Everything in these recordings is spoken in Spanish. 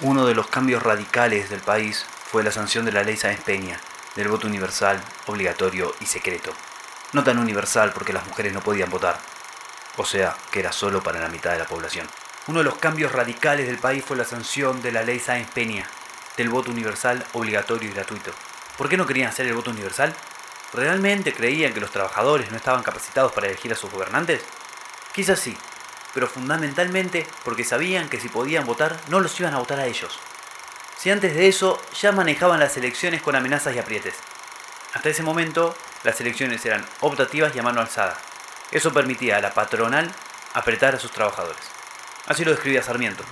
Uno de los cambios radicales del país fue la sanción de la ley Sáenz Peña, del voto universal, obligatorio y secreto. No tan universal porque las mujeres no podían votar, o sea, que era solo para la mitad de la población. Uno de los cambios radicales del país fue la sanción de la ley Sáenz Peña, del voto universal, obligatorio y gratuito. ¿Por qué no querían hacer el voto universal? ¿Realmente creían que los trabajadores no estaban capacitados para elegir a sus gobernantes? Quizás sí, pero fundamentalmente porque sabían que si podían votar no los iban a votar a ellos. Si antes de eso ya manejaban las elecciones con amenazas y aprietes. Hasta ese momento las elecciones eran optativas y a mano alzada. Eso permitía a la patronal apretar a sus trabajadores. Así lo describía Sarmiento.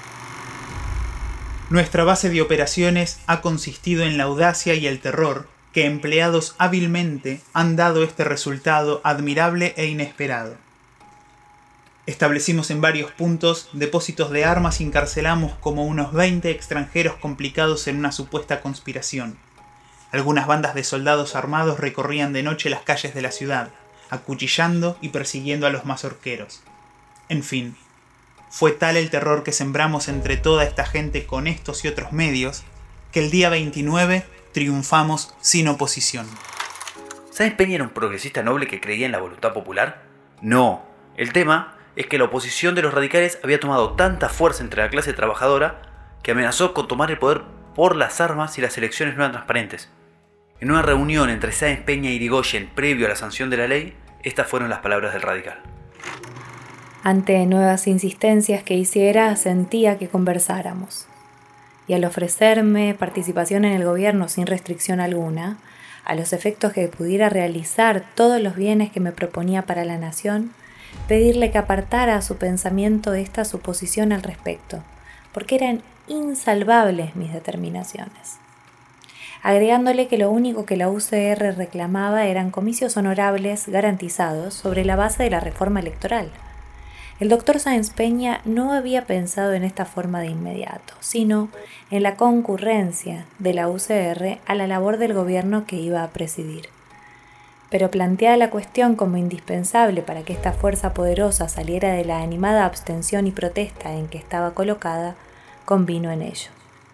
Nuestra base de operaciones ha consistido en la audacia y el terror que empleados hábilmente han dado este resultado admirable e inesperado. Establecimos en varios puntos depósitos de armas y encarcelamos como unos 20 extranjeros complicados en una supuesta conspiración. Algunas bandas de soldados armados recorrían de noche las calles de la ciudad, acuchillando y persiguiendo a los mazorqueros. En fin, fue tal el terror que sembramos entre toda esta gente con estos y otros medios, que el día 29 triunfamos sin oposición. ¿Sáenz Peña era un progresista noble que creía en la voluntad popular? No. El tema es que la oposición de los radicales había tomado tanta fuerza entre la clase trabajadora que amenazó con tomar el poder por las armas si las elecciones no eran transparentes. En una reunión entre Sáenz Peña y Irigoyen previo a la sanción de la ley, estas fueron las palabras del radical. Ante nuevas insistencias que hiciera, sentía que conversáramos. Y al ofrecerme participación en el gobierno sin restricción alguna, a los efectos que pudiera realizar todos los bienes que me proponía para la nación, pedirle que apartara a su pensamiento esta suposición al respecto, porque eran insalvables mis determinaciones. Agregándole que lo único que la UCR reclamaba eran comicios honorables garantizados sobre la base de la reforma electoral. El doctor Sáenz Peña no había pensado en esta forma de inmediato, sino en la concurrencia de la UCR a la labor del gobierno que iba a presidir pero planteada la cuestión como indispensable para que esta fuerza poderosa saliera de la animada abstención y protesta en que estaba colocada, convino en ello.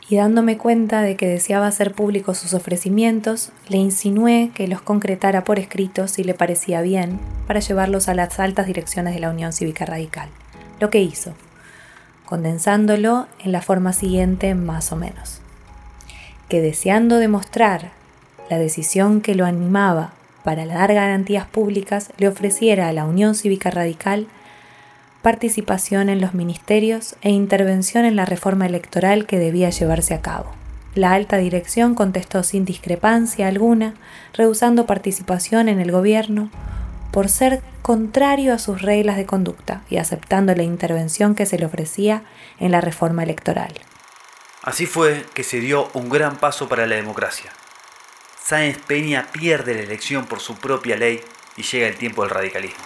Y dándome cuenta de que deseaba hacer públicos sus ofrecimientos, le insinué que los concretara por escrito si le parecía bien, para llevarlos a las altas direcciones de la Unión Cívica Radical, lo que hizo, condensándolo en la forma siguiente más o menos. Que deseando demostrar la decisión que lo animaba para dar garantías públicas, le ofreciera a la Unión Cívica Radical participación en los ministerios e intervención en la reforma electoral que debía llevarse a cabo. La alta dirección contestó sin discrepancia alguna, rehusando participación en el gobierno por ser contrario a sus reglas de conducta y aceptando la intervención que se le ofrecía en la reforma electoral. Así fue que se dio un gran paso para la democracia. Sáenz Peña pierde la elección por su propia ley y llega el tiempo del radicalismo.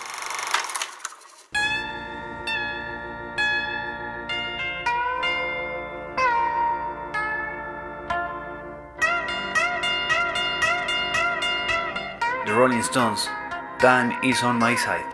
The Rolling Stones, Dan is on my side.